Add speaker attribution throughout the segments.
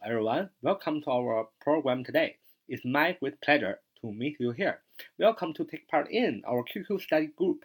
Speaker 1: Everyone, Welcome to our program today. It's my great pleasure to meet you here. Welcome to take part in our QQ study group.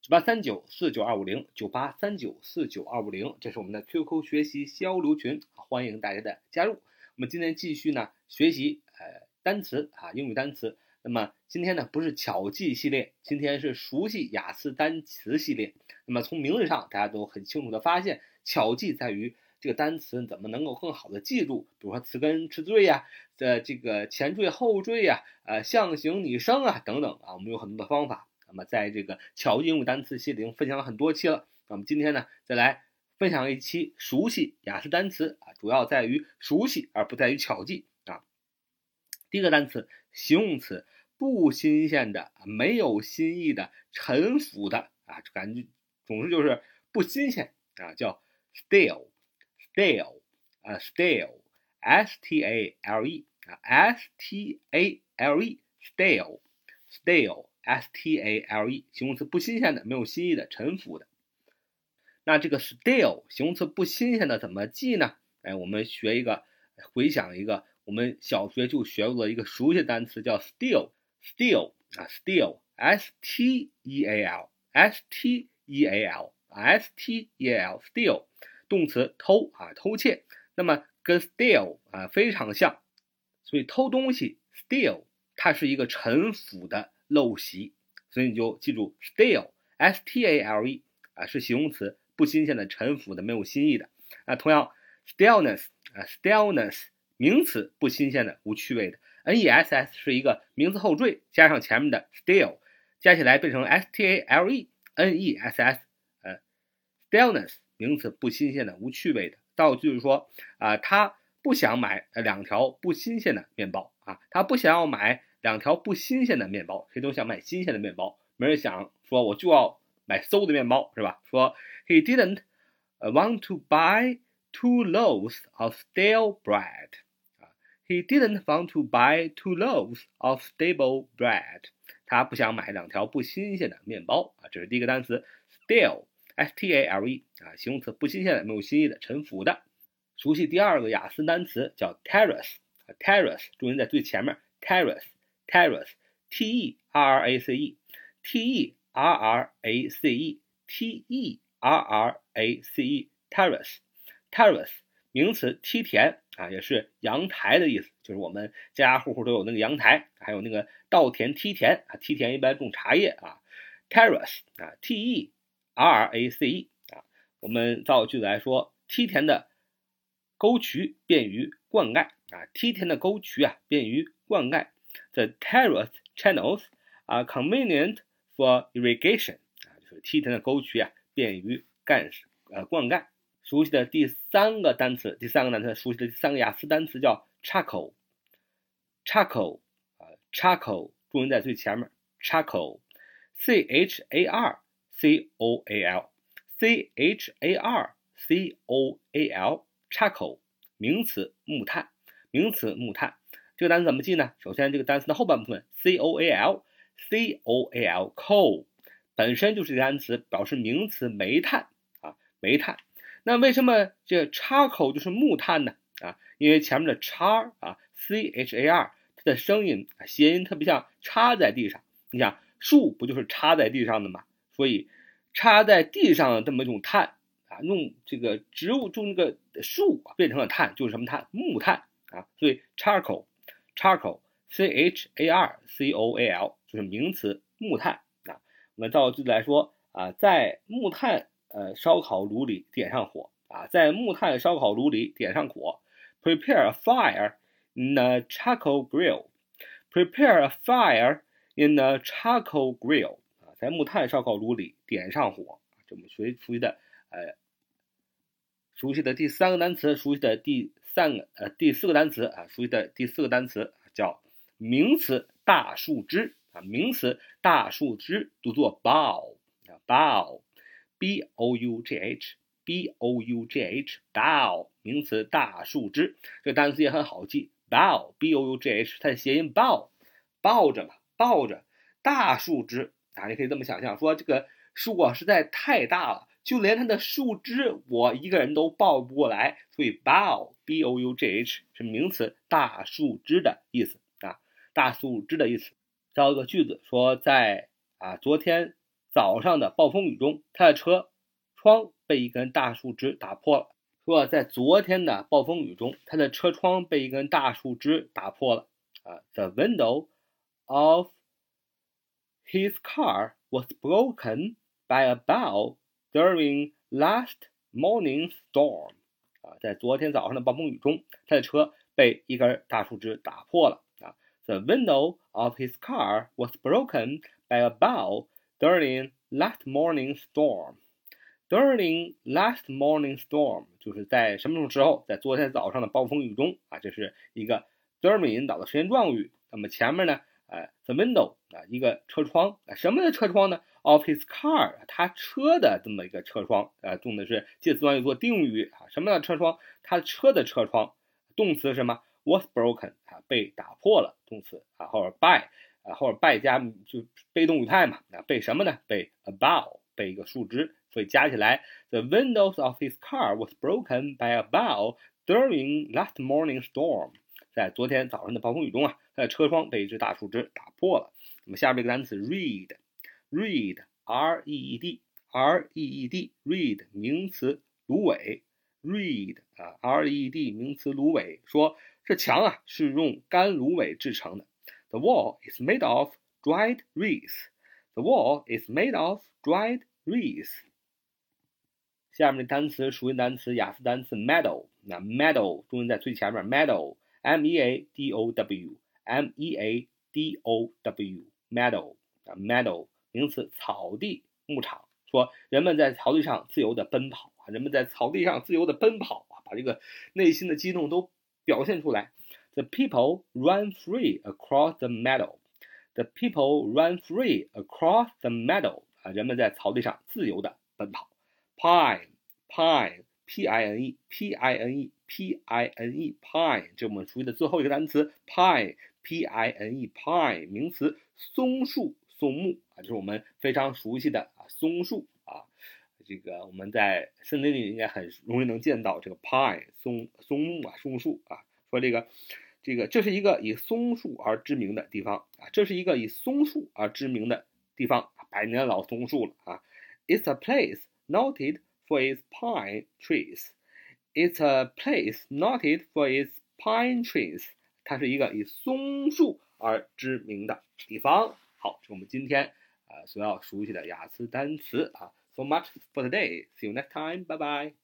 Speaker 1: 九八三九四九二五零九八三九四九二五零，这是我们的 QQ 学习交流群，欢迎大家的加入。我们今天继续呢学习呃单词啊英语单词。那么今天呢不是巧记系列，今天是熟悉雅思单词系列。那么从名字上大家都很清楚的发现，巧记在于。这个单词怎么能够更好的记住？比如说词根词缀呀，的这个前缀后缀呀，呃，象形拟声啊等等啊，我们有很多的方法。那么在这个巧记英语单词系列已经分享了很多期了。那么今天呢，再来分享一期熟悉雅思单词啊，主要在于熟悉而不在于巧记啊。第一个单词，形容词，不新鲜的，没有新意的，陈腐的啊，感觉总之就是不新鲜啊，叫 stale。Stale 啊，stale，s t a l e 啊，s t a l e，stale，stale，s t a l e，形容词不新鲜的，没有新意的，陈腐的。那这个 stale 形容词不新鲜的怎么记呢？哎，我们学一个，回想一个，我们小学就学过的一个熟悉的单词叫 steal，steal 啊，steal，s t e a l，s t e a l，s t e a l，steal。动词偷啊，偷窃，那么跟 steal 啊非常像，所以偷东西 steal 它是一个陈腐的陋习，所以你就记住 stale，s t a l e 啊是形容词，不新鲜的、陈腐的、没有新意的啊。同样 staleness 啊 staleness 名词，不新鲜的、无趣味的，n e s s 是一个名词后缀加上前面的 stale，加起来变成 s t a l e n e s s，呃 staleness。名词不新鲜的、无趣味的。倒句是说啊，他不想买两条不新鲜的面包啊，他不想要买两条不新鲜的面包。谁都想买新鲜的面包，没人想说我就要买馊的面包，是吧？说 He didn't want to buy two loaves of stale bread 啊，He didn't want to buy two loaves of stale bread。他不想买两条不新鲜的面包啊。这是第一个单词 stale。F t a l e 啊，形容词，不新鲜的，没有新意的，陈腐的。熟悉第二个雅思单词叫 terrace，terrace，重音在最前面，terrace，terrace，t e r r a c e，t e r r a c e，t e r r a c e，terrace，terrace，名词，梯田啊，也是阳台的意思，就是我们家家户户都有那个阳台，还有那个稻田、梯田啊，梯田一般种茶叶啊，terrace 啊，t e。R A C E 啊，我们造句子来说，梯田的沟渠便于灌溉啊，梯田的沟渠啊便于灌溉。The terrace channels are convenient for irrigation 啊，就是梯田的沟渠啊便于干呃灌溉。熟悉的第三个单词，第三个单词，熟悉的第三个雅思单词叫 charcoal，charcoal 啊，charcoal 重音在最前面，charcoal，C H A R。C o a l c h a r c o a l charcoal 名词木炭，名词木炭。这个单词怎么记呢？首先，这个单词的后半部分 c o a l c o a l coal 本身就是一个单词，表示名词煤炭啊，煤炭。那为什么这 charcoal 就是木炭呢？啊，因为前面的 char 啊 c h a r 它的声音谐音特别像插在地上。你想树不就是插在地上的吗？所以，插在地上的这么一种碳啊，用这个植物种那个树变成了碳，就是什么碳？木炭啊。所以，charcoal，charcoal，c h a r c o a l 就是名词木炭啊。我们造句子来说啊，在木炭呃烧烤炉里点上火啊，在木炭烧烤炉里点上火。Prepare a fire in a charcoal grill. Prepare a fire in a charcoal grill. 在木炭烧烤炉里点上火，这我们学熟悉的，呃，熟悉的第三个单词，熟悉的第三个，呃，第四个单词啊，熟悉的第四个单词叫名词大树枝啊，名词大树枝读作 bough 啊，bough，b o u g h，b o u g h，bough，名词大树枝，这个单词也很好记，bough，b o u g h，它的谐音 bow，抱着嘛，抱着大树枝。啊，你可以这么想象，说这个树啊实在太大了，就连它的树枝我一个人都抱不过来。所以 bough，b o u g h 是名词，大树枝的意思啊，大树枝的意思。造一个句子说，在啊昨天早上的暴风雨中，他的车窗被一根大树枝打破了。说在昨天的暴风雨中，他的车窗被一根大树枝打破了。啊，the window of his car was broken by a bough during last morning's storm。啊，在昨天早上的暴风雨中，他的车被一根大树枝打破了。啊，the window of his car was broken by a bough during last morning's storm. During last morning storm，就是在什么时候？在昨天早上的暴风雨中啊，这是一个 during 引导的时间状语。那么前面呢， 呃，the window 啊，一个车窗啊，什么的车窗呢？Of his car，他车的这么一个车窗啊，用的是介词短语做定语啊，什么的车窗？他车的车窗，动词什么？Was broken 啊，被打破了，动词啊，后边 by 啊，后边 by 加就被动语态嘛，啊，被什么呢？被 about，被一个树枝。所以加起来，The windows of his car was broken by a bough during last morning storm。在昨天早上的暴风雨中啊，他的车窗被一只大树枝打破了。那么下面一个单词 read，read，r e e d，r e e d，read 名词芦苇，read 啊，r e e d 名词芦苇，说这墙啊是用干芦苇制成的。The wall is made of dried reeds. The wall is made of dried reeds. 下面的单词属于单词雅思单词 meadow，那 meadow 重音在最前面 ，meadow，m e a d o w，m e a d o w，meadow 啊 meadow 名词草地牧场，说人们在草地上自由的奔跑啊，人们在草地上自由的奔跑啊，把这个内心的激动都表现出来。The people run free across the meadow. The people run free across the meadow. 啊，人们在草地上自由的奔跑。Pine, pine, p i n e, p i n e, p i n e, pine，这是我们熟悉的最后一个单词。Pine, p i n e, pine，名词，松树、松木啊，就是我们非常熟悉的啊，松树啊。这个我们在森林里应该很容易能见到这个 pine，松松木啊，松树啊。说这个，这个这是一个以松树而知名的地方啊，这是一个以松树而知名的地方，百年老松树了啊。It's a place. noted for its pine trees. It's a place noted for its pine trees. 它是一个以松树而知名的地方。好，这是我们今天啊所要熟悉的雅思单词啊。So much for today. See you next time. Bye bye.